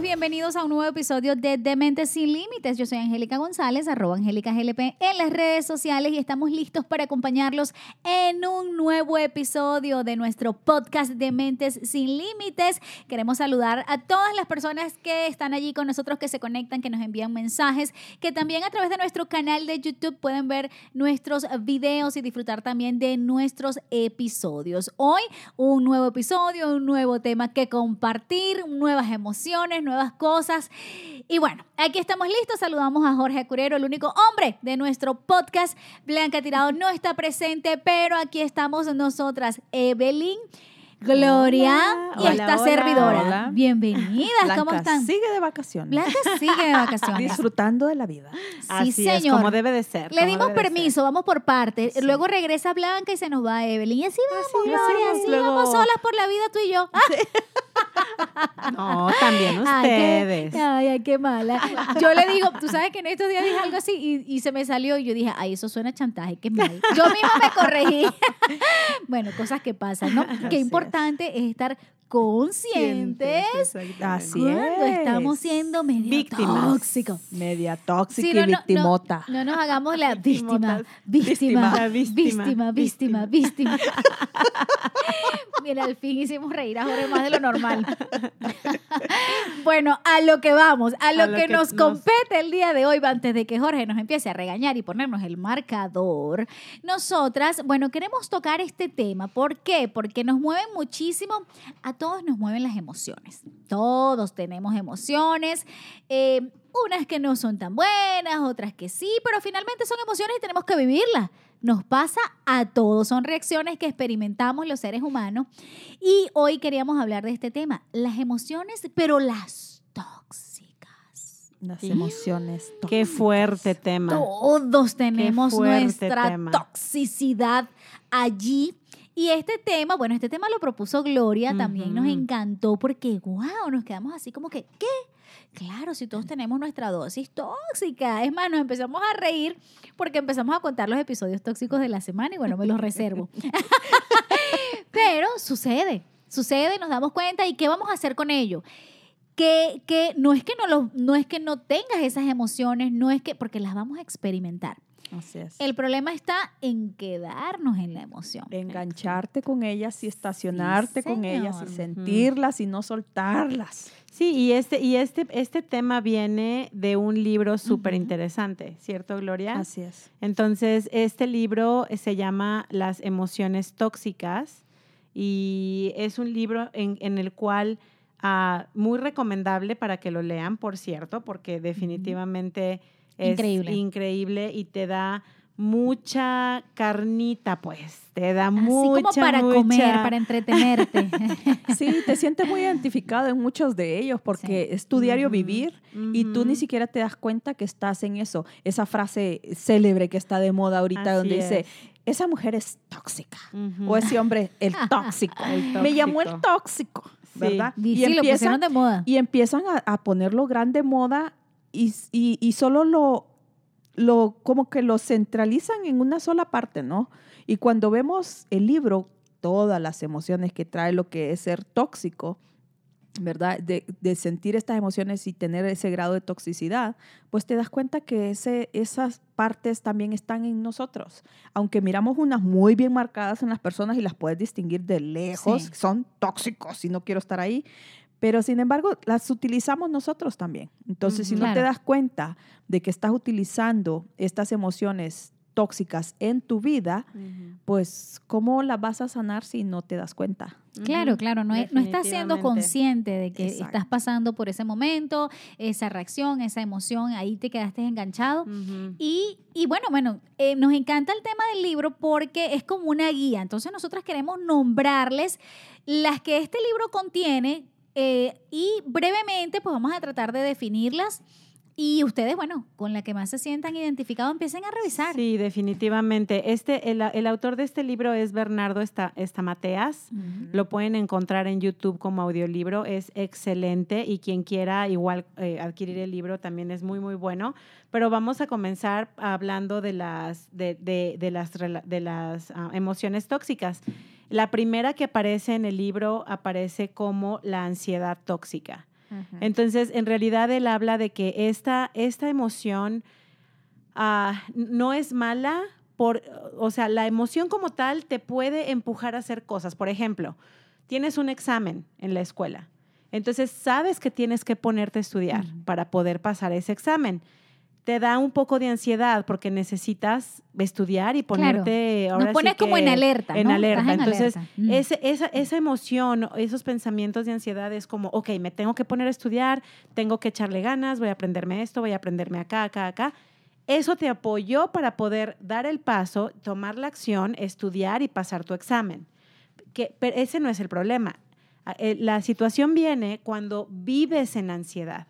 Bienvenidos a un nuevo episodio de Dementes Sin Límites. Yo soy Angélica González, arroba Angélica GLP en las redes sociales y estamos listos para acompañarlos en un nuevo episodio de nuestro podcast Dementes Sin Límites. Queremos saludar a todas las personas que están allí con nosotros, que se conectan, que nos envían mensajes, que también a través de nuestro canal de YouTube pueden ver nuestros videos y disfrutar también de nuestros episodios. Hoy un nuevo episodio, un nuevo tema que compartir, nuevas emociones nuevas cosas. Y bueno, aquí estamos listos. Saludamos a Jorge Curero, el único hombre de nuestro podcast. Blanca Tirado no está presente, pero aquí estamos nosotras, Evelyn. Gloria y esta servidora. Bienvenidas, ¿cómo están? Sigue de vacaciones. Blanca sigue de vacaciones. Disfrutando de la vida. Sí, Así señor. Es, como debe de ser. Le dimos permiso, vamos por parte. Luego regresa Blanca y se nos va Evelyn. Y así vamos, Gloria, así vamos solas por la vida tú y yo. No, también ustedes. Ay, ay, qué mala. Yo le digo, tú sabes que en estos días dije algo así y, y se me salió y yo dije, ay, eso suena chantaje, qué mal. Yo misma me corregí. bueno, cosas que pasan, ¿no? Qué importante es estar conscientes Así cuando estamos siendo medio Víctimas. tóxicos. Media tóxica y victimota. No, nos hagamos la víctima, víctima, víctima, víctima, víctima. Mira, al fin hicimos reír a Jorge más de lo normal. bueno, a lo que vamos, a lo, que, nos, compete el día de hoy, antes de que Jorge nos empiece a regañar y ponernos el marcador, nosotras, bueno, queremos tocar este tema. ¿Por qué? Porque nos mueven muchísimo, a todos nos mueven las emociones. Todos tenemos emociones. Eh, unas que no son tan buenas, otras que sí, pero finalmente son emociones y tenemos que vivirlas. Nos pasa a todos, son reacciones que experimentamos los seres humanos. Y hoy queríamos hablar de este tema, las emociones, pero las tóxicas. Las emociones tóxicas. Qué fuerte tema. Todos tenemos nuestra toxicidad allí. Y este tema, bueno, este tema lo propuso Gloria, también nos encantó porque, wow, nos quedamos así como que, ¿qué? Claro, si todos tenemos nuestra dosis tóxica. Es más, nos empezamos a reír porque empezamos a contar los episodios tóxicos de la semana y bueno, me los reservo. Pero sucede, sucede, nos damos cuenta y ¿qué vamos a hacer con ello? Que, que no, es que no, lo, no es que no tengas esas emociones, no es que, porque las vamos a experimentar. Así es. El problema está en quedarnos en la emoción. Engancharte con ellas y estacionarte con ellas y sentirlas y no soltarlas. Sí, y este, y este, este tema viene de un libro súper interesante, ¿cierto, Gloria? Así es. Entonces, este libro se llama Las emociones tóxicas y es un libro en, en el cual uh, muy recomendable para que lo lean, por cierto, porque definitivamente es increíble. increíble y te da mucha carnita, pues. Te da Así mucha, como para comer, para entretenerte. sí, te sientes muy identificado en muchos de ellos porque es tu diario vivir y tú ni siquiera te das cuenta que estás en eso. Esa frase célebre que está de moda ahorita donde dice, esa mujer es tóxica. O ese hombre, el tóxico. Me llamó el tóxico, ¿verdad? Y, empiezan, de moda. Y empiezan a, ponerlo grande moda y, y solo lo lo, como que lo centralizan en una sola parte, ¿no? Y cuando vemos el libro, todas las emociones que trae lo que es ser tóxico, ¿verdad? De, sentir estas emociones y tener ese grado de toxicidad, pues te das cuenta que ese, esas partes también están en nosotros. Aunque miramos unas muy bien marcadas en las personas y las puedes distinguir de lejos, son tóxicos y no quiero estar ahí, pero sin embargo las utilizamos nosotros también. Entonces, si no te das cuenta de que estás utilizando estas emociones tóxicas en tu vida, pues ¿cómo las vas a sanar si no te das cuenta? Claro, claro, no, no estás siendo consciente de que estás pasando por ese momento, esa reacción, esa emoción, ahí te quedaste enganchado. y, y, bueno, bueno, eh, nos encanta el tema del libro porque es como una guía, entonces nosotras queremos nombrarles las que este libro contiene, eh, y brevemente, pues vamos a tratar de definirlas Y ustedes, bueno, con la que más se sientan identificados, empiecen a revisar. Sí, definitivamente. Este, el, el autor de este libro es Bernardo Esta- Estamateas. Ujú. Lo pueden encontrar en YouTube como audiolibro. Es excelente y quien quiera igual eh, adquirir el libro también es muy, muy bueno. Pero vamos a comenzar hablando de las, de, de- de las, de las ah, emociones tóxicas. La primera que aparece en el libro aparece como la ansiedad tóxica. Entonces, en realidad él habla de que esta, esta emoción ah, no es mala, por, o sea, la emoción como tal te puede empujar a hacer cosas. Por ejemplo, tienes un examen en la escuela. Entonces, sabes que tienes que ponerte a estudiar para poder pasar ese examen. Te da un poco de ansiedad porque necesitas estudiar y Claro. ponerte ahora Nos sí pones como en alerta. En ¿no? alerta. Estás en Entonces, alerta. Mm. ese- esa, esa emoción, esos pensamientos de ansiedad es como, ok, me tengo que poner a estudiar, tengo que echarle ganas, voy a aprenderme esto, voy a aprenderme acá, acá, acá. Eso te apoyó para poder dar el paso, tomar la acción, estudiar y pasar tu examen. Que, pero ese no es el problema. Eh, La situación viene cuando vives en ansiedad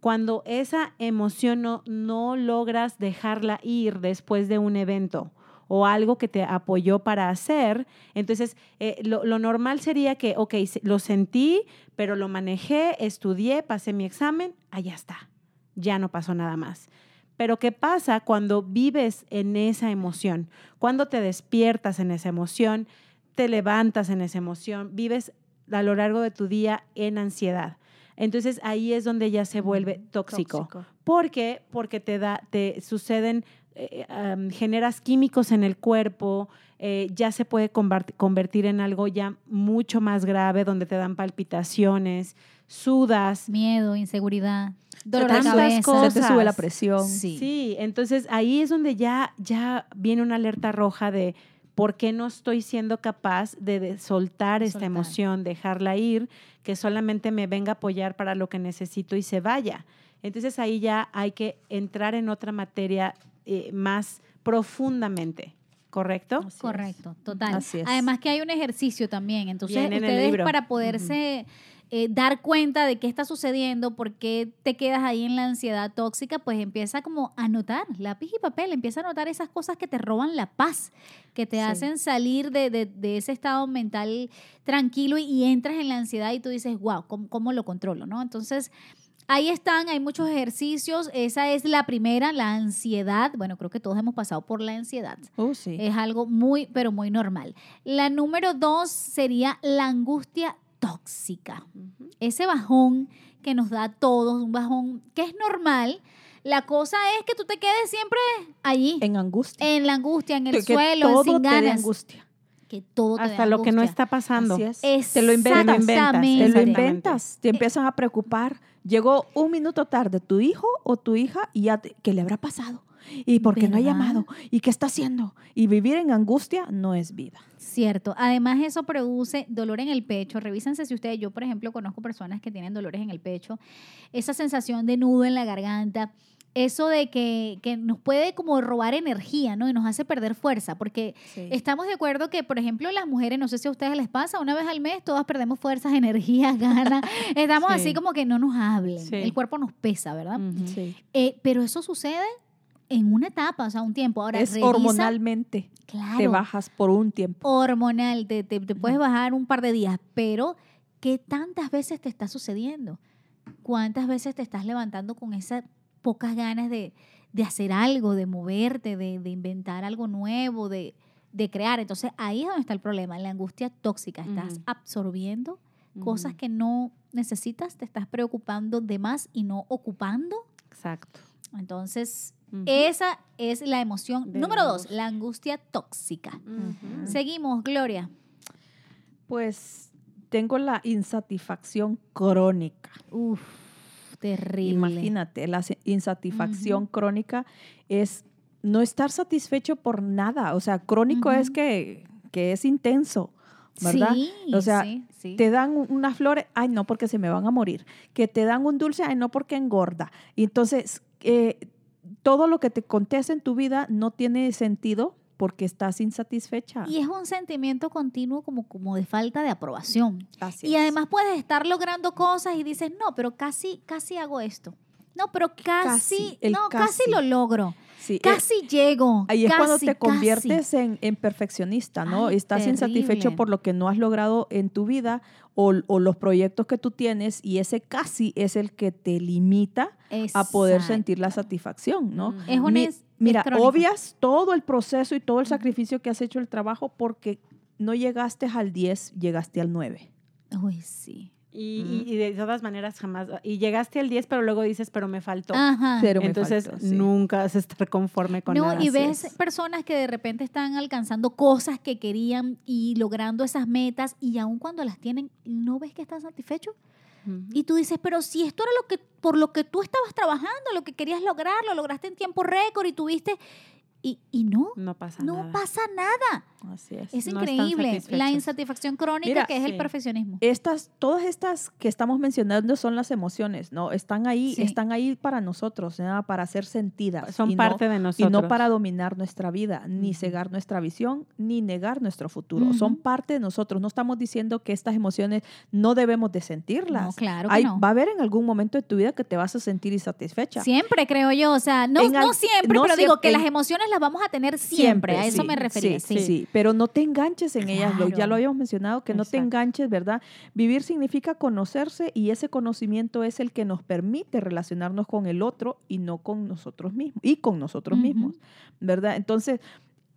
Cuando esa emoción no, logras dejarla ir después de un evento o algo que te apoyó para hacer, entonces eh, lo, normal sería que, ok, lo sentí, pero lo manejé, estudié, pasé mi examen, allá está, ya no pasó nada más. Pero ¿qué pasa cuando vives en esa emoción? Cuando te despiertas en esa emoción, te levantas en esa emoción, vives a lo largo de tu día en ansiedad. Entonces ahí es donde ya se vuelve tóxico. ¿Por qué? Porque te da, te suceden, eh, am, generas químicos en el cuerpo, eh, ya se puede convert- convertir en algo ya mucho más grave, donde te dan palpitaciones, sudas. Miedo, inseguridad, dolor de tantas cabeza. cosas. Se te sube la presión. Sí. Sí, entonces ahí es donde ya, ya viene una alerta roja de por qué no estoy siendo capaz de, de soltar esta soltar. emoción, dejarla ir, que solamente me venga a apoyar para lo que necesito y se vaya. Entonces ahí ya hay que entrar en otra materia eh, más profundamente, ¿correcto? Así es. Correcto, total. Así es. Además que hay un ejercicio también. Entonces, Viene en el ustedes libro. para poderse eh, dar cuenta de qué está sucediendo, por qué te quedas ahí en la ansiedad tóxica, pues empieza como a notar, lápiz y papel, empieza a notar esas cosas que te roban la paz, que te Sí. hacen salir de, de- de ese estado mental tranquilo y, y entras en la ansiedad y tú dices, wow, ¿cómo, cómo lo controlo? ¿no? Entonces... Ahí están, hay muchos ejercicios. Esa es la primera, la ansiedad. Bueno, creo que todos hemos pasado por la ansiedad. Oh, sí. Es algo muy, pero muy normal. La número dos sería la angustia tóxica. Ese bajón que nos da a todos, un bajón que es normal. La cosa es que tú te quedes siempre allí, en, en angustia. la angustia, en el Que- suelo, todo sin te ganas. angustia. Que todo te Hasta lo que no está pasando. Así es. Te lo inventas. Te lo inventas. Te empiezan a preocupar. Llegó un minuto tarde tu hijo o tu hija y ya te- ¿qué le habrá pasado? ¿Y por qué no ha llamado? ¿Y qué está haciendo? Y vivir en angustia no es vida. Cierto. Además, eso produce dolor en el pecho. Revísense si ustedes, yo por ejemplo, conozco personas que tienen dolores en el pecho, esa sensación de nudo en la garganta, eso de que, que nos puede como robar energía, ¿no? Y nos hace perder fuerza, porque estamos de acuerdo que, por ejemplo, las mujeres, no sé si a ustedes les pasa, una vez al mes todas perdemos fuerzas, energías, ganas. Estamos Sí. así como que no nos hablen. Sí. El cuerpo nos pesa, ¿verdad? Ujú. Sí. Eh, pero eso sucede en una etapa, o sea, un tiempo. Ahora, es revisa- hormonalmente. Claro Te bajas por un tiempo. hormonal, te, te- te puedes bajar un par de días, pero ¿qué tantas veces te está sucediendo? ¿Cuántas veces te estás levantando con esas pocas ganas de, de hacer algo, de moverte, de, de inventar algo nuevo, de, de crear? Entonces ahí es donde está el problema, la angustia tóxica. Estás absorbiendo cosas que no necesitas, te estás preocupando de más y no ocupando. Exacto. Entonces, esa es la emoción De número dos, la angustia tóxica. Seguimos, Gloria. Pues tengo la insatisfacción crónica. Uf, terrible. Imagínate, la insatisfacción crónica es no estar satisfecho por nada. O sea, crónico es que, que es intenso, ¿verdad? Sí, O sea, sí, sí. Te dan un- unas flores, ay no, porque se me van a morir. Que te dan un dulce, ay no, porque engorda. Y entonces, eh, todo lo que te acontece en tu vida no tiene sentido porque estás insatisfecha. Y es un sentimiento continuo como, como de falta de aprobación. Así Y es. además puedes estar logrando cosas y dices, no, pero casi, casi hago esto. No, pero casi, Casi, no, casi. casi. lo logro. Sí, eh, Casi llego. Ahí es cuando casi, te casi. conviertes en, en perfeccionista, ¿no? Ay, Estás insatisfecho por lo que no has logrado en tu vida o, o los proyectos que tú tienes y ese casi es el que te limita a poder sentir la satisfacción, ¿no? Es una Mi- Mira, obvias todo el proceso y todo el sacrificio que has hecho el trabajo porque no llegaste al 10, llegaste al 9. Uy, sí. Y, y- y de todas maneras jamás. Y llegaste al 10, pero luego dices, pero me faltó. Ajá. Pero me Entonces faltó, sí. nunca vas a estar conforme con No, nada. y así ves es. personas que de repente están alcanzando cosas que querían y logrando esas metas y aun cuando las tienen, no ves que están satisfechos. Y tú dices, pero si esto era lo que, por lo que tú estabas trabajando, lo que querías lograr, lo lograste en tiempo récord y tuviste, y, y no, no pasa no nada. pasa nada. Así es. Es No increíble la insatisfacción crónica Mira, que es el perfeccionismo. Estas, todas estas que estamos mencionando son las emociones, ¿no? Están ahí, Sí. están ahí para nosotros, ¿no? para ser sentidas. Son y no- parte de Y nosotros. no para dominar nuestra vida, ni cegar nuestra visión, ni negar nuestro futuro. Son parte de nosotros. No estamos diciendo que estas emociones no debemos de sentirlas. No, claro que Hay- no. Va a haber en algún momento de tu vida que te vas a sentir insatisfecha. Siempre, creo yo. O sea, no, En no al- siempre, no pero digo que en- las emociones las vamos a tener siempre. a eso sí, me refería. Sí, Sí, sí, pero no te enganches en ellas. lo- Ya lo habíamos mencionado, que no te enganches, ¿verdad? Vivir significa conocerse y ese conocimiento es el que nos permite relacionarnos con el otro y no con nosotros mismos. Y con nosotros mismos, ¿verdad? Entonces,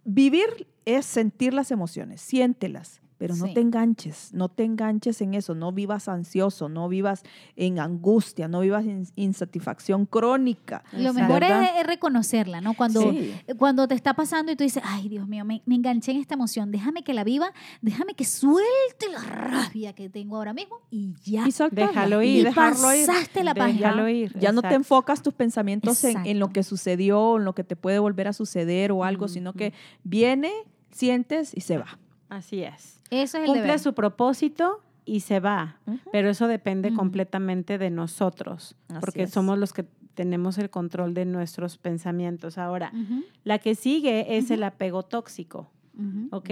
vivir es sentir las emociones, siéntelas. Pero no Sí. te enganches, no te enganches en eso, no vivas ansioso, no vivas en angustia, no vivas en insatisfacción crónica. Lo mejor es, reconocerla, ¿no? Cuando, Sí. cuando te está pasando y tú dices, ay, Dios mío, me, me enganché en esta emoción, déjame que la viva, déjame que suelte la rabia que tengo ahora mismo y ya. Y soltarla, Déjalo y ir. Y dejarlo ir. pasaste la página. Déjalo ir. Ya no te enfocas tus pensamientos en, en lo que sucedió, en lo que te puede volver a suceder o algo, sino que viene, sientes y se va. Así es. Eso es el Cumple deber. su propósito y se va. Pero eso depende completamente de nosotros, Así porque es. somos los que tenemos el control de nuestros pensamientos. Ahora, la que sigue es el apego tóxico. ¿ok?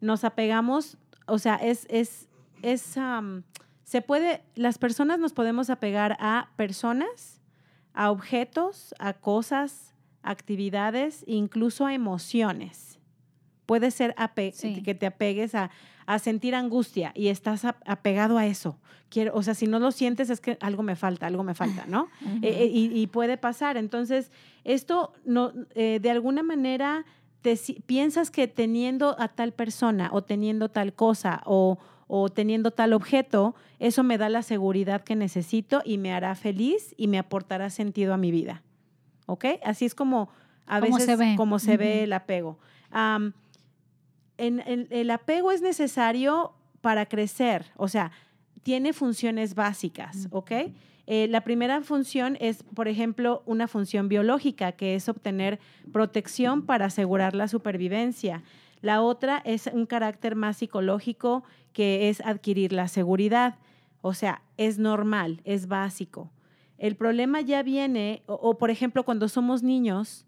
Nos apegamos, o sea, es, es, es, am, se puede, las personas nos podemos apegar a personas, a objetos, a cosas, actividades, incluso a emociones. Puede ser ape- Sí. que te apegues a, a sentir angustia y estás ap- apegado a eso. Quiero, o sea, si no lo sientes es que algo me falta, algo me falta, ¿no? Eh, eh, y, y puede pasar. Entonces, esto no, eh, de alguna manera te piensas que teniendo a tal persona o teniendo tal cosa o, o teniendo tal objeto, eso me da la seguridad que necesito y me hará feliz y me aportará sentido a mi vida. ¿Ok? Así es como a Como veces se ve. como se ve Ujú. el apego. En- en- el apego es necesario para crecer, o sea, tiene funciones básicas, ¿ok? Eh, la primera función es, por ejemplo, una función biológica, que es obtener protección para asegurar la supervivencia. La otra es un carácter más psicológico, que es adquirir la seguridad. O sea, es normal, es básico. El problema ya viene, o, o, por ejemplo, cuando somos niños,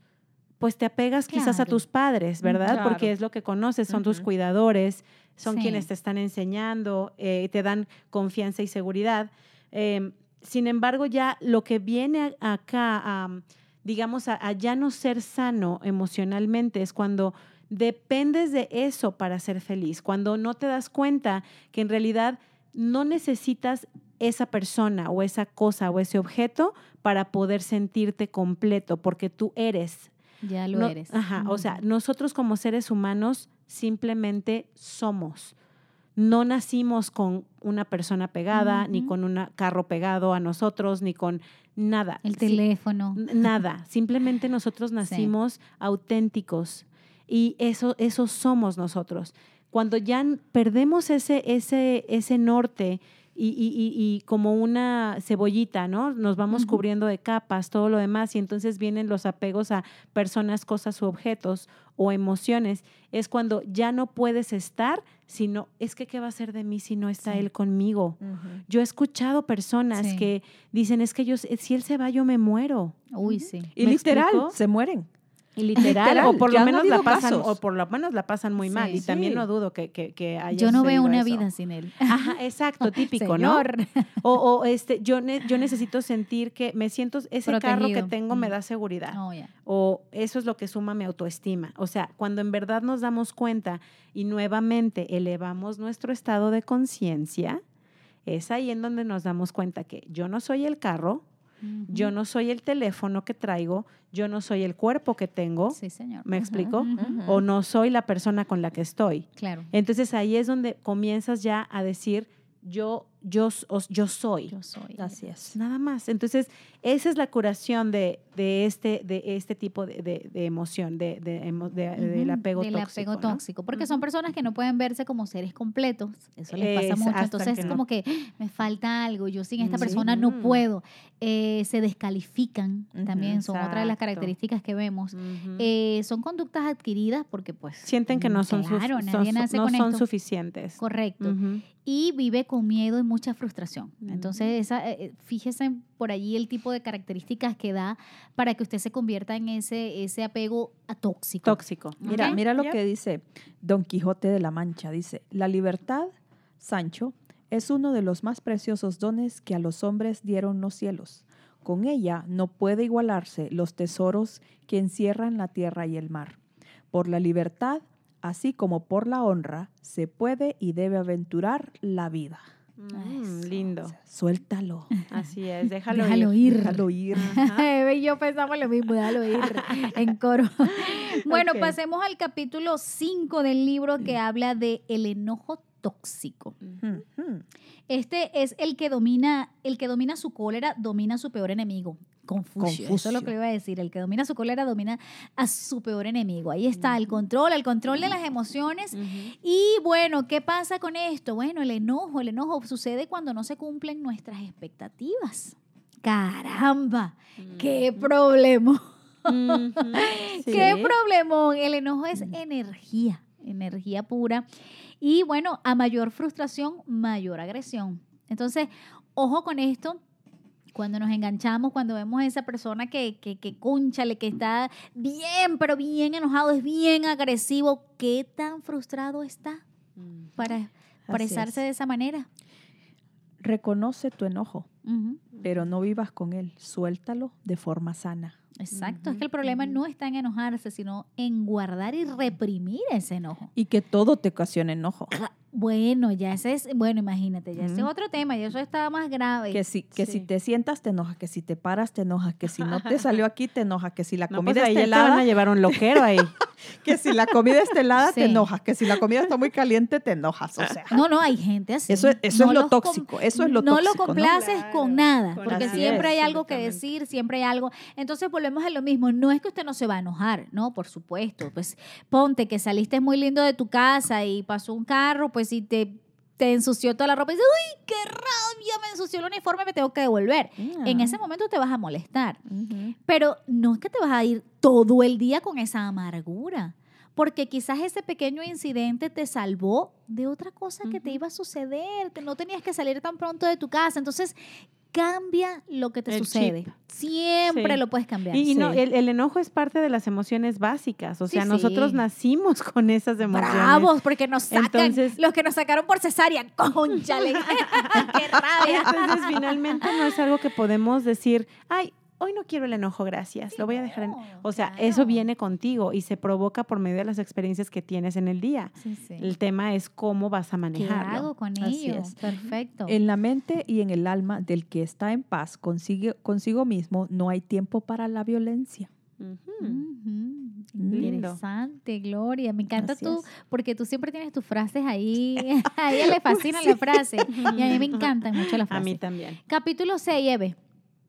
pues te apegas quizás a tus padres, ¿verdad? Claro. Porque es lo que conoces, son tus cuidadores, son Sí. quienes te están enseñando, eh, te dan confianza y seguridad. Eh, sin embargo, ya lo que viene acá, a, digamos, a, a ya no ser sano emocionalmente es cuando dependes de eso para ser feliz, cuando no te das cuenta que en realidad no necesitas esa persona o esa cosa o ese objeto para poder sentirte completo, porque tú eres. Ya lo No- eres. Ajá, o sea, nosotros como seres humanos simplemente somos. No nacimos con una persona pegada, ni con un carro pegado a nosotros, ni con nada. el teléfono. Nada. Simplemente nosotros nacimos auténticos y eso, eso somos nosotros. Cuando ya perdemos ese, ese, ese norte y, y- y- como una cebollita, ¿no? Nos vamos cubriendo de capas, todo lo demás, y entonces vienen los apegos a personas, cosas u objetos o emociones. Es cuando ya no puedes estar, sino es que ¿qué va a ser de mí si no está Sí. él conmigo? Yo he escuchado personas Sí. que dicen, es que yo, si él se va, yo me muero. Uy, sí. Y ¿Me literal, explico? se mueren. Y literal, Literal, o por lo menos la pasan, casos. o por lo menos la pasan muy mal. Sí. Y también no dudo que, que, que haya Yo no veo una eso. vida sin él. Ajá, exacto, típico, ¿no? O, o, este, yo, ne- yo necesito sentir que me siento, ese carro que tengo me Mm. da seguridad. Oh. O eso es lo que suma mi autoestima. O sea, cuando en verdad nos damos cuenta y nuevamente elevamos nuestro estado de conciencia, es ahí en donde nos damos cuenta que yo no soy el carro, yo no soy el teléfono que traigo, yo no soy el cuerpo que tengo, Sí, señor. ¿me explico? O no soy la persona con la que estoy. Claro. Entonces ahí es donde comienzas ya a decir, yo, yo, yo soy. Yo soy. Así es. Nada más. Entonces, esa es la curación de, de, este, de este tipo de, de- de emoción, de, de emo- de- del apego del tóxico. apego ¿no? tóxico, porque son personas que no pueden verse como seres completos, eso les pasa Es mucho, entonces es no- como que "Ah, me falta algo, yo sin esta Sí. persona no Mm. puedo, Eh, se descalifican, también son otras de las exacto. características que vemos. Eh, son conductas adquiridas porque pues... Sienten que no son, claro, son nadie su- nace no con son esto. suficientes. Correcto. Y vive con miedo y mucha frustración. Entonces, esa, eh, eh, fíjese por allí el tipo de características que da para que usted se convierta en ese, ese apego a tóxico. Tóxico. Mira, mira lo Yep. que dice Don Quijote de la Mancha. Dice, la libertad, Sancho, es uno de los más preciosos dones que a los hombres dieron los cielos. Con ella no puede igualarse los tesoros que encierran la tierra y el mar. Por la libertad, así como por la honra, se puede y debe aventurar la vida. Mm, Eso. lindo. Suéltalo. Así es. Déjalo, Déjalo ir. ir. Déjalo ir. Eve y yo pensamos lo mismo, déjalo ir en coro. Bueno, pasemos al capítulo 5 del libro que habla de el enojo tóxico. Este es el que domina, el que domina su cólera, domina a su peor enemigo. Confucio. Eso es lo que Confucio. le iba a decir. El que domina su cólera domina a su peor enemigo. Ahí está el control, el control de las emociones. Y bueno, ¿qué pasa con esto? Bueno, el enojo, el enojo sucede cuando no se cumplen nuestras expectativas. Caramba, qué problema. Sí. Qué problemón. El enojo es energía, energía pura. Y bueno, a mayor frustración, mayor agresión. Entonces, ojo con esto. Cuando nos enganchamos, cuando vemos a esa persona que, que, que cónchale, que está bien, pero bien enojado, es bien agresivo, ¿qué tan frustrado está Mm. para expresarse es. de esa manera? Reconoce tu enojo, pero no vivas con él. Suéltalo de forma sana. Exacto, es que el problema no está en enojarse, sino en guardar y reprimir ese enojo. Y que todo te ocasione enojo. Bueno, ya ese es, bueno, imagínate, ya ese es otro tema, ya eso está más grave. Que si, que si te sientas te enoja, que si te paras te enoja, que si no te salió aquí te enoja, que si la No, comida pues está ya te van a helada, llevar un loquero ahí. que si la comida está helada Sí. te enojas, que si la comida está muy caliente te enojas, o sea. No, no, hay gente así. Eso es- eso es lo tóxico, eso es lo No lo tóxico, ¿no? complaces Claro, con nada, con porque siempre es, hay algo que decir, siempre hay algo. Entonces volvemos a lo mismo, no es que usted no se va a enojar, no, por supuesto. Pues ponte que saliste muy lindo de tu casa y pasó un carro, pues si te, te ensució toda la ropa y dices, uy, qué rabia, me ensució el uniforme, me tengo que devolver. En ese momento te vas a molestar. Pero no es que te vas a ir todo el día con esa amargura, porque quizás ese pequeño incidente te salvó de otra cosa que te iba a suceder, no tenías que salir tan pronto de tu casa. Entonces, cambia lo que te El sucede. chip. Siempre Sí. lo puedes cambiar. Y, y no, el, el enojo es parte de las emociones básicas. O Sí, sea, nosotros sí. nacimos con esas emociones. Bravos, porque nos sacan. Entonces- los que nos sacaron por cesárea, conchale. ¡Qué rabia! Entonces, finalmente no es algo que podemos decir, ay, hoy no quiero el enojo, gracias, lo voy a dejar en... O sea, claro. eso viene contigo y se provoca por medio de las experiencias que tienes en el día. Sí, sí. El tema es cómo vas a ¿Qué manejarlo. hago con Así ello? es. Perfecto. En la mente y en el alma del que está en paz consigue- consigo mismo no hay tiempo para la violencia. Ujú. Ujú. Lindo. Interesante, Gloria. Me encanta Así tú, es. porque tú siempre tienes tus frases ahí. A ella le fascina la frase. Y a mí me encantan mucho las A mí frases. también. Capítulo 6, Eve.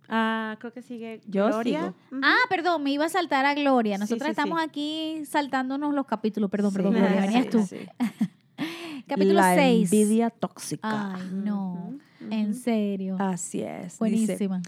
Ah, creo que sigue Yo Gloria. sigo. Ah, perdón, me iba a saltar a Gloria. Sí, Nosotros sí, estamos sí. aquí saltándonos los capítulos. Perdón, perdón, Gloria, sí, venías tú. sí. Capítulo la 6. envidia tóxica. Ay, no. En serio. Así es. Dice, Buenísima.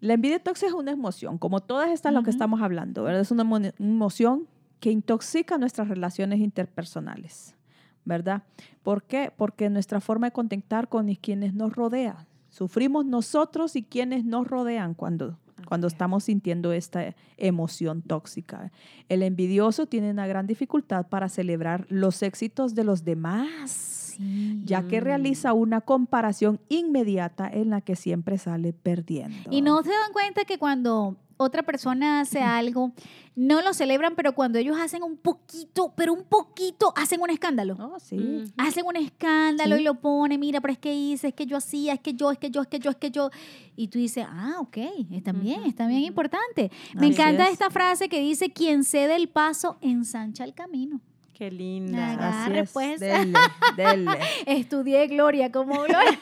La envidia tóxica es una emoción, como todas estas lo que Ujú. estamos hablando, ¿verdad? Es una emo- emoción que intoxica nuestras relaciones interpersonales, ¿verdad? ¿Por qué? Porque nuestra forma de contactar con quienes nos rodean. Sufrimos nosotros y quienes nos rodean cuando, cuando estamos sintiendo esta emoción tóxica. El envidioso tiene una gran dificultad para celebrar los éxitos de los demás, Sí. ya que realiza una comparación inmediata en la que siempre sale perdiendo. Y no se dan cuenta que cuando otra persona hace algo, no lo celebran, pero cuando ellos hacen un poquito, pero un poquito, hacen un escándalo. No, sí. Mm. Hacen un escándalo Sí. y lo ponen, mira, pero es que hice, es que yo hacía, es que yo, es que yo, es que yo, es que yo. Y tú dices, ah, ok, está bien, está bien importante. Me Así encanta es. esta frase que dice, quien cede el paso, ensancha el camino. Qué linda. Así pues. Dele, dele. Estudié Gloria como Gloria.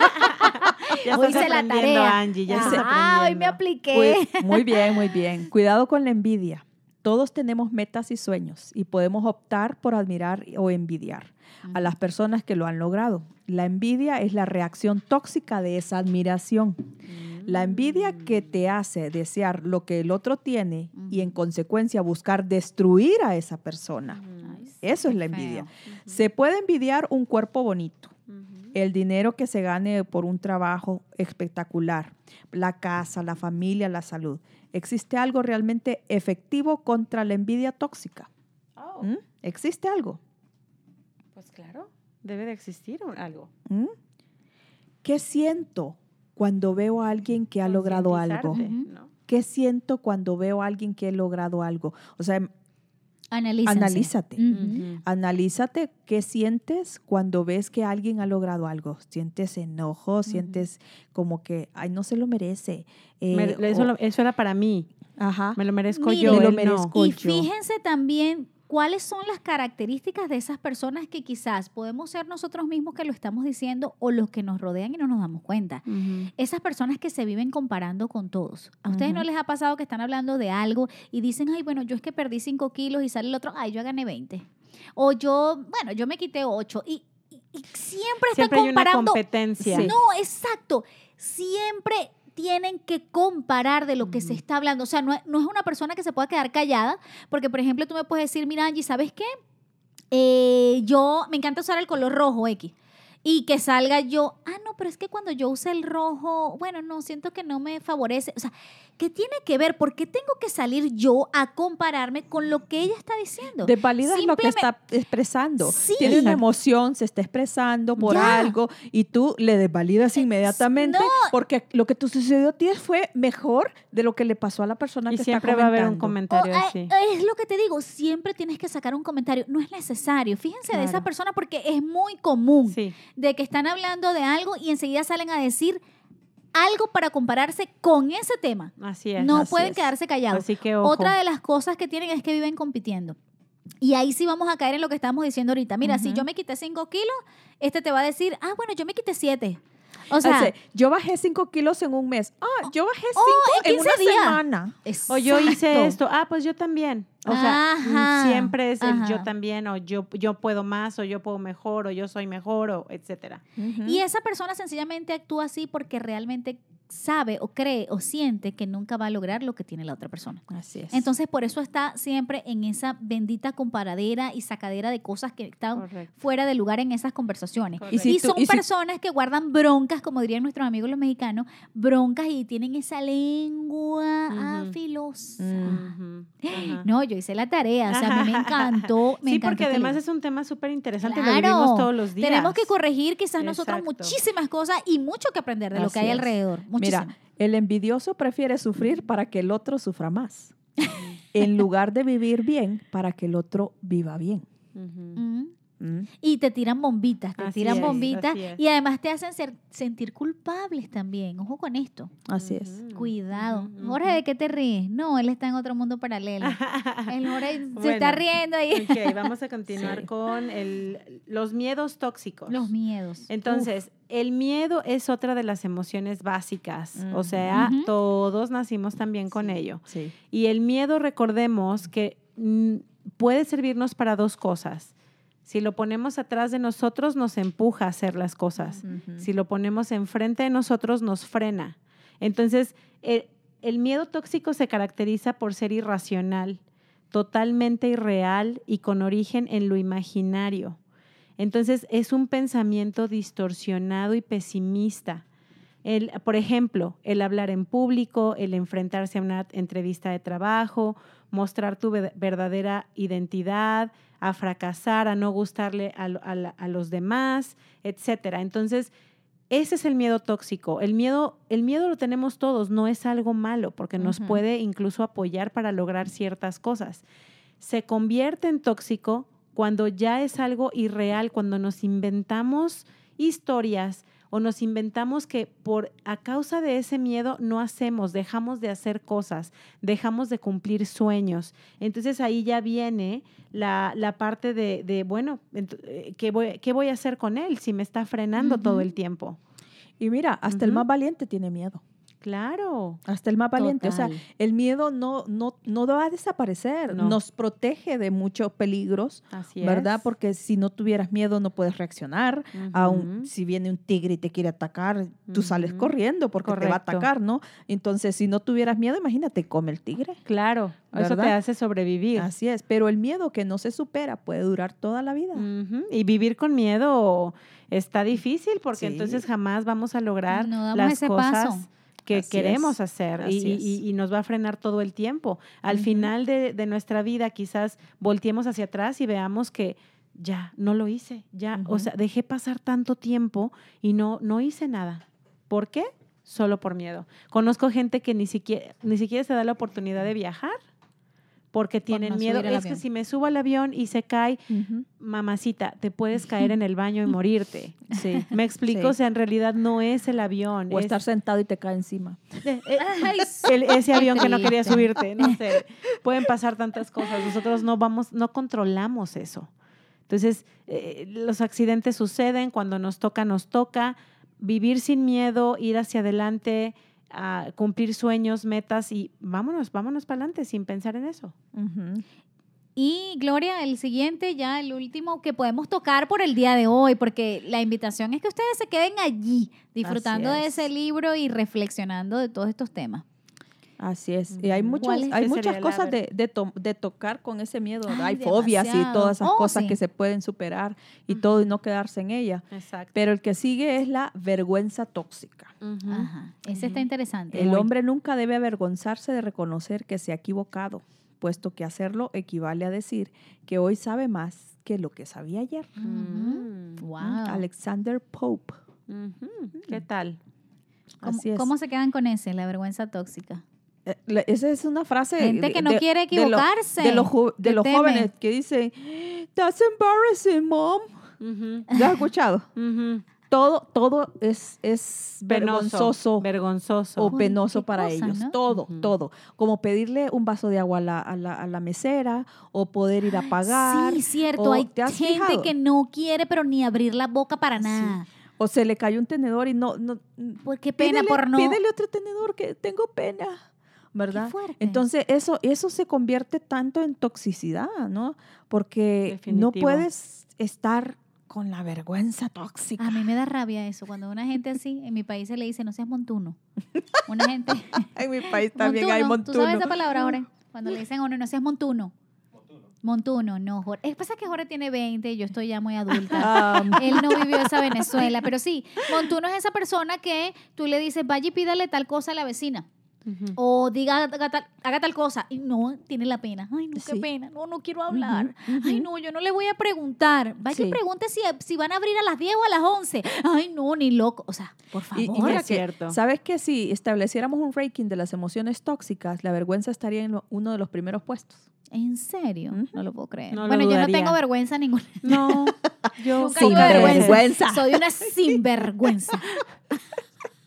Ya Hoy hice la tarea. Angie, ya ah, hoy me apliqué. Muy bien, muy bien. Cuidado con la envidia. Todos tenemos metas y sueños y podemos optar por admirar o envidiar a las personas que lo han logrado. La envidia es la reacción tóxica de esa admiración. La envidia que te hace desear lo que el otro tiene y en consecuencia buscar destruir a esa persona. Eso es la envidia. Se puede envidiar un cuerpo bonito, el dinero que se gane por un trabajo espectacular, la casa, la familia, la salud. ¿Existe algo realmente efectivo contra la envidia tóxica? Oh, ¿Mm? ¿Existe algo? Pues claro, debe de existir algo. ¿Mm? ¿Qué siento cuando veo a alguien que ha logrado algo? ¿no? ¿Qué siento cuando veo a alguien que ha logrado algo? O sea, Analícense. Analízate. Analízate qué sientes cuando ves que alguien ha logrado algo. ¿Sientes enojo? ¿Sientes como que, ay, no se lo merece? Eh, Me- eso, o- lo- eso era para mí. ajá. Me lo merezco yo. Me lo no. merezco. Y yo. fíjense también cuáles son las características de esas personas que quizás podemos ser nosotros mismos que lo estamos diciendo o los que nos rodean y no nos damos cuenta. Esas personas que se viven comparando con todos. ¿A ustedes no les ha pasado que están hablando de algo y dicen, ay, bueno, yo es que perdí 5 kilos y sale el otro, ay, yo gané 20? O yo, bueno, yo me quité 8. Y, y- y siempre están Siempre hay una comparando. competencia. No, exacto. Siempre tienen que comparar de lo que se está hablando. O sea, no, es- no es una persona que se pueda quedar callada, porque, por ejemplo, tú me puedes decir, mira, Angie, ¿sabes qué? Eh, yo me encanta usar el color rojo X. Y que salga yo, ah, no, pero es que cuando yo use el rojo, bueno, no, siento que no me favorece. O sea, ¿qué tiene que ver? ¿Por qué tengo que salir yo a compararme con lo que ella está diciendo? Desvalidas lo que está expresando. Sí. Tiene una emoción, se está expresando por Ya. algo y tú le desvalidas inmediatamente no. porque lo que te sucedió a ti fue mejor de lo que le pasó a la persona Y que siempre está va a haber un comentario Oh, así. eh, Es lo que te digo, siempre tienes que sacar un comentario. No es necesario. Fíjense de esa persona porque es muy común Sí. de que están hablando de algo y enseguida salen a decir algo para compararse con ese tema. Así es. No así pueden es. quedarse callados. Así que ojo. Otra de las cosas que tienen es que viven compitiendo. Y ahí sí vamos a caer en lo que estamos diciendo ahorita. Mira, si yo me quité 5 kilos, este te va a decir, ah, bueno, yo me quité 7. O O sea, yo bajé 5 kilos en un mes. Ah, yo bajé 5 oh, en en, una 15 días. semana. O yo hice esto, ah, pues yo también. O sea, Ajá, siempre es el yo también, o yo, yo puedo más, o yo puedo mejor, o yo soy mejor, o etcétera. Y esa persona sencillamente actúa así porque realmente sabe o cree o siente que nunca va a lograr lo que tiene la otra persona. Así es. Entonces, por eso está siempre en esa bendita comparadera y sacadera de cosas que están Correcto. fuera de lugar en esas conversaciones. Correcto. Y si Y tú- son y si- personas que guardan broncas, como dirían nuestros amigos los mexicanos, broncas y tienen esa lengua Ujú. afilosa. No, yo hice la tarea, o sea, a mí me encantó. Me sí, encantó porque además libro. es un tema súper interesante, lo Claro. vivimos todos los días. Tenemos que corregir quizás nosotros muchísimas cosas y mucho que aprender de lo que hay es. Muchísimo. Mira, el envidioso prefiere sufrir para que el otro sufra más, en lugar de vivir bien para que el otro viva bien. Mm. Y te tiran bombitas, te Así tiran es, bombitas y además te hacen ser- sentir culpables también. Ojo con esto. Así es. Cuidado. ujú, Jorge, ¿de qué te ríes? No, él está en otro mundo paralelo. El Jorge se está riendo ahí. Ok, vamos a continuar Sí. con el, los miedos tóxicos. Los miedos. Entonces, el miedo es otra de las emociones básicas. O sea, Ujú. todos nacimos también con ello. Sí. Y el miedo, recordemos que mm, puede servirnos para dos cosas. Si lo ponemos atrás de nosotros, nos empuja a hacer las cosas. Si lo ponemos enfrente de nosotros, nos frena. Entonces, el, el miedo tóxico se caracteriza por ser irracional, totalmente irreal y con origen en lo imaginario. Entonces, es un pensamiento distorsionado y pesimista. El, por ejemplo, el hablar en público, el enfrentarse a una entrevista de trabajo, mostrar tu ve- verdadera identidad, a fracasar, a no gustarle a, a los demás, etcétera. Entonces, ese es el miedo tóxico. El miedo, el miedo lo tenemos todos, no es algo malo, porque nos puede incluso apoyar para lograr ciertas cosas. Se convierte en tóxico cuando ya es algo irreal, cuando nos inventamos historias o nos inventamos que por a causa de ese miedo no hacemos, dejamos de hacer cosas, dejamos de cumplir sueños. Entonces ahí ya viene la, la parte de, de, bueno, eh, ¿qué voy, ¿qué voy a hacer con él si me está frenando todo el tiempo? Y mira, hasta el más valiente tiene miedo. Claro. Hasta el más valiente. O sea, el miedo no, no, no va a desaparecer. No. Nos protege de muchos peligros, Así ¿verdad? es. Porque si no tuvieras miedo no puedes reaccionar. A un- Ujú. si viene un tigre y te quiere atacar, tú sales corriendo porque te va a atacar, ¿no? Entonces, si no tuvieras miedo, imagínate, come el tigre. Claro, eso te ¿Verdad? hace sobrevivir. Así es, pero el miedo que no se supera puede durar toda la vida. Y vivir con miedo está difícil porque Sí. entonces jamás vamos a lograr No damos las ese cosas paso. Que Así queremos es, hacer y, y- nos va a frenar todo el tiempo. Al final de, de nuestra vida quizás volteemos hacia atrás y veamos que ya no lo hice, ya, o sea, dejé pasar tanto tiempo y no, no hice nada. ¿Por qué? Solo por miedo. Conozco gente que ni siquiera, ni siquiera se da la oportunidad de viajar porque tienen no miedo. Es que si me subo al avión y se cae, mamacita, te puedes caer en el baño y morirte. Sí. Me explico, Sí. o sea, en realidad no es el avión. O es- estar sentado y te cae encima. eh, eh, Ay, el- ese avión que no quería subirte, no sé. Pueden pasar tantas cosas. Nosotros no vamos, no controlamos eso. Entonces, eh, los accidentes suceden, cuando nos toca, nos toca. Vivir sin miedo, ir hacia adelante, a cumplir sueños, metas y vámonos, vámonos para adelante sin pensar en eso. Y Gloria, el siguiente, ya el último que podemos tocar por el día de hoy, porque la invitación es que ustedes se queden allí disfrutando de es. ese libro y reflexionando de todos estos temas. Así es. Y hay ¿Cuál es? hay muchas cosas de, de, to- de tocar con ese miedo. Ay, hay fobias y todas esas Oh, cosas sí. que se pueden superar y todo y no quedarse en ella. Exacto. Pero el que sigue es la vergüenza tóxica. Ajá. Ese está interesante. El Muy. hombre nunca debe avergonzarse de reconocer que se ha equivocado, puesto que hacerlo equivale a decir que hoy sabe más que lo que sabía ayer. Mm. Wow. Alexander Pope. ¿Qué tal? ¿Cómo, Así es. cómo se quedan con ese, la vergüenza tóxica? Esa es una frase. Gente de- que no de- quiere de lo- equivocarse. De, los, de los teme. jóvenes que dicen, That's embarrassing, mom. Ujú. ¿Ya has escuchado? Ujú. Todo, todo es, es vergonzoso Vergonzoso. o penoso para cosa, ellos. ¿no? Todo, Ujú. todo. Como pedirle un vaso de agua a la, a la, a la mesera o poder ir a pagar. Sí, cierto. o- Hay ¿te has gente fijado? que no quiere, pero ni abrir la boca para Sí. nada. O se le cayó un tenedor y no... no Pues qué pena pídele, por no. Pídele otro tenedor que tengo pena. ¿Verdad? Entonces, eso, eso se convierte tanto en toxicidad, ¿no? Porque no puedes estar con la vergüenza tóxica. A mí me da rabia eso. Cuando una gente así, en mi país se le dice, no seas montuno. Una gente... En mi país también hay ¿Tú montuno. sabes esa palabra, Jorge? Cuando le dicen a uno, no seas montuno. Montuno, no, Jorge. Es pasa que Jorge tiene 20 y yo estoy ya muy adulta. Él no vivió esa Venezuela, pero sí, montuno es esa persona que tú le dices, vaya y pídale tal cosa a la vecina. Ujú. O diga, haga tal, haga tal cosa. Y no, tiene la pena. Ay, no, qué Sí. pena. No, no quiero hablar. Ujú, Ay, ujú. no, yo no le voy a preguntar. Vaya y Sí. pregunte si, si van a abrir a las 10 o a las 11. Ay, no, ni loco. O sea, por favor. Y, y mira Es que, cierto. ¿sabes que si estableciéramos un ranking de las emociones tóxicas, la vergüenza estaría en lo- uno de los primeros puestos? ¿En serio? Ujú. No lo puedo creer. No lo bueno, yo no tengo vergüenza ninguna. No, yo Nunca pocas veces. vergüenza. Soy una sinvergüenza.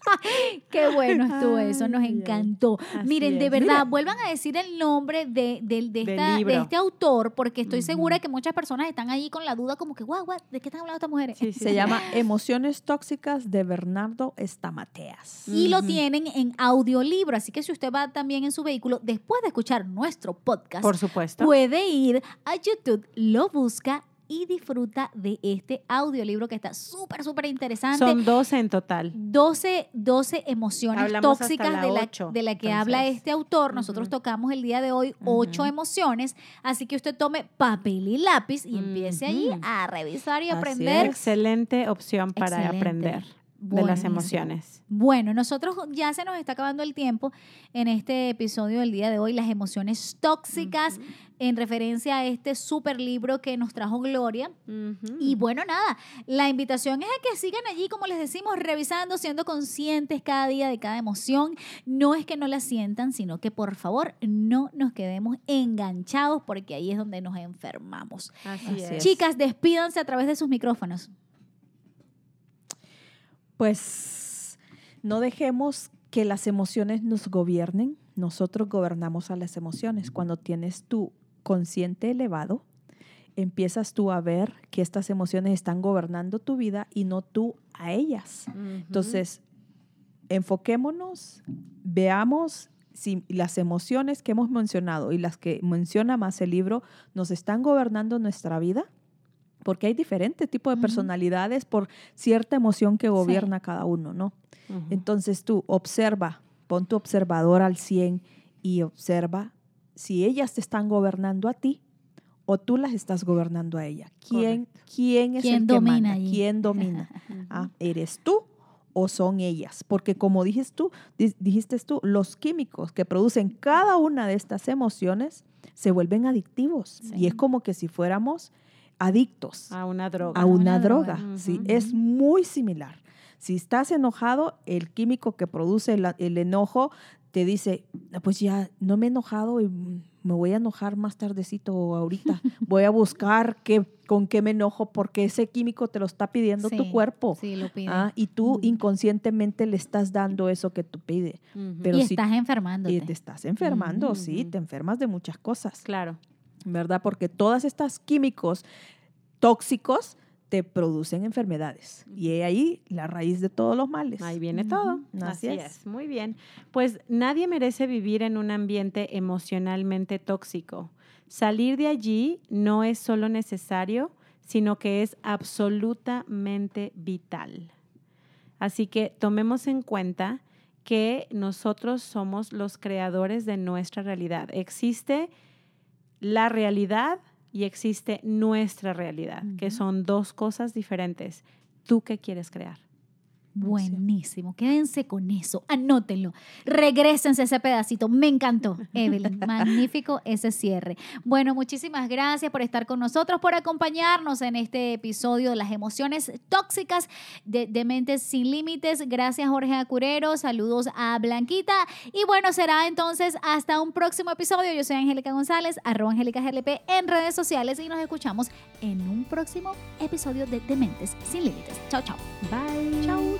Qué bueno estuvo eso, nos encantó. Miren, de es. verdad, Mira. vuelvan a decir el nombre de, de- de esta- este autor, porque estoy Ujú. segura que muchas personas están ahí con la duda, como que, guau, guau, ¿de qué están hablando estas mujeres? Sí, sí, Se llama Emociones tóxicas de Bernardo Estamateas. Y lo tienen en audiolibro, así que si usted va también en su vehículo, después de escuchar nuestro podcast, Por supuesto. puede ir a YouTube, lo busca y disfruta de este audiolibro que está súper, súper interesante. Son 12 en total. 12, 12 emociones Hablamos tóxicas la de, la, de la que habla este autor. Nosotros tocamos el día de hoy ocho Ujú. emociones, así que usted tome papel y lápiz y empiece allí a revisar y Así aprender. es. Excelente opción para Excelente. aprender. De las Buenísimo. emociones. Bueno, nosotros ya se nos está acabando el tiempo en este episodio del día de hoy, las emociones tóxicas, en referencia a este super libro que nos trajo Gloria. Y bueno, nada, la invitación es a que sigan allí, como les decimos, revisando, siendo conscientes cada día de cada emoción. No es que no la sientan, sino que por favor no nos quedemos enganchados porque ahí es donde nos enfermamos. Así, Así es. es. Chicas, despídanse a través de sus micrófonos. Pues no dejemos que las emociones nos gobiernen. Nosotros gobernamos a las emociones. Cuando tienes tu consciente elevado, empiezas tú a ver que estas emociones están gobernando tu vida y no tú a ellas. Ujú. Entonces, enfoquémonos, veamos si las emociones que hemos mencionado y las que menciona más el libro nos están gobernando nuestra vida, porque hay diferentes tipos de personalidades por cierta emoción que gobierna cada uno, ¿no? Entonces tú observa, pon tu observador al 100 y observa si ellas te están gobernando a ti o tú las estás gobernando a ella. ¿Quién, quién es ¿Quién el que domina manda? allí? ¿Quién domina? Ah, ¿Eres tú o son ellas? Porque como dijiste tú, di- dijiste tú, los químicos que producen cada una de estas emociones se vuelven adictivos. Sí. Y es como que si fuéramos adictos A una droga. a una, una droga. droga. ¿sí? Es muy similar. Si estás enojado, el químico que produce el, el enojo te dice, "Ah, pues ya no me he enojado y me voy a enojar más tardecito o ahorita. Voy a buscar qué, con qué me enojo porque ese químico te lo está pidiendo tu cuerpo. Sí, lo pide. Ah, y tú inconscientemente le estás dando eso que tú pides. Ujú. pero y si- estás enfermándote. Y te estás enfermando, sí, te enfermas de muchas cosas. Claro. ¿Verdad? Porque todas estas químicos tóxicos te producen enfermedades. Y he ahí la raíz de todos los males. Ahí viene todo. Así Así, es. es. Muy bien. Pues nadie merece vivir en un ambiente emocionalmente tóxico. Salir de allí no es solo necesario, sino que es absolutamente vital. Así que tomemos en cuenta que nosotros somos los creadores de nuestra realidad. Existe la realidad y existe nuestra realidad, que son dos cosas diferentes. ¿Tú qué quieres crear? Buenísimo. Quédense con eso. Anótenlo. Regrésense ese pedacito. Me encantó, Evelyn. Magnífico ese cierre. Bueno, muchísimas gracias por estar con nosotros, por acompañarnos en este episodio de las emociones tóxicas de, de Mentes Sin Límites. Gracias, Jorge Acurero. Saludos a Blanquita. Y bueno, será entonces hasta un próximo episodio. Yo soy Angélica González, arroba Angélica GLP en redes sociales y nos escuchamos en un próximo episodio de Dementes Sin Límites. Chao, chao. Bye. Chau,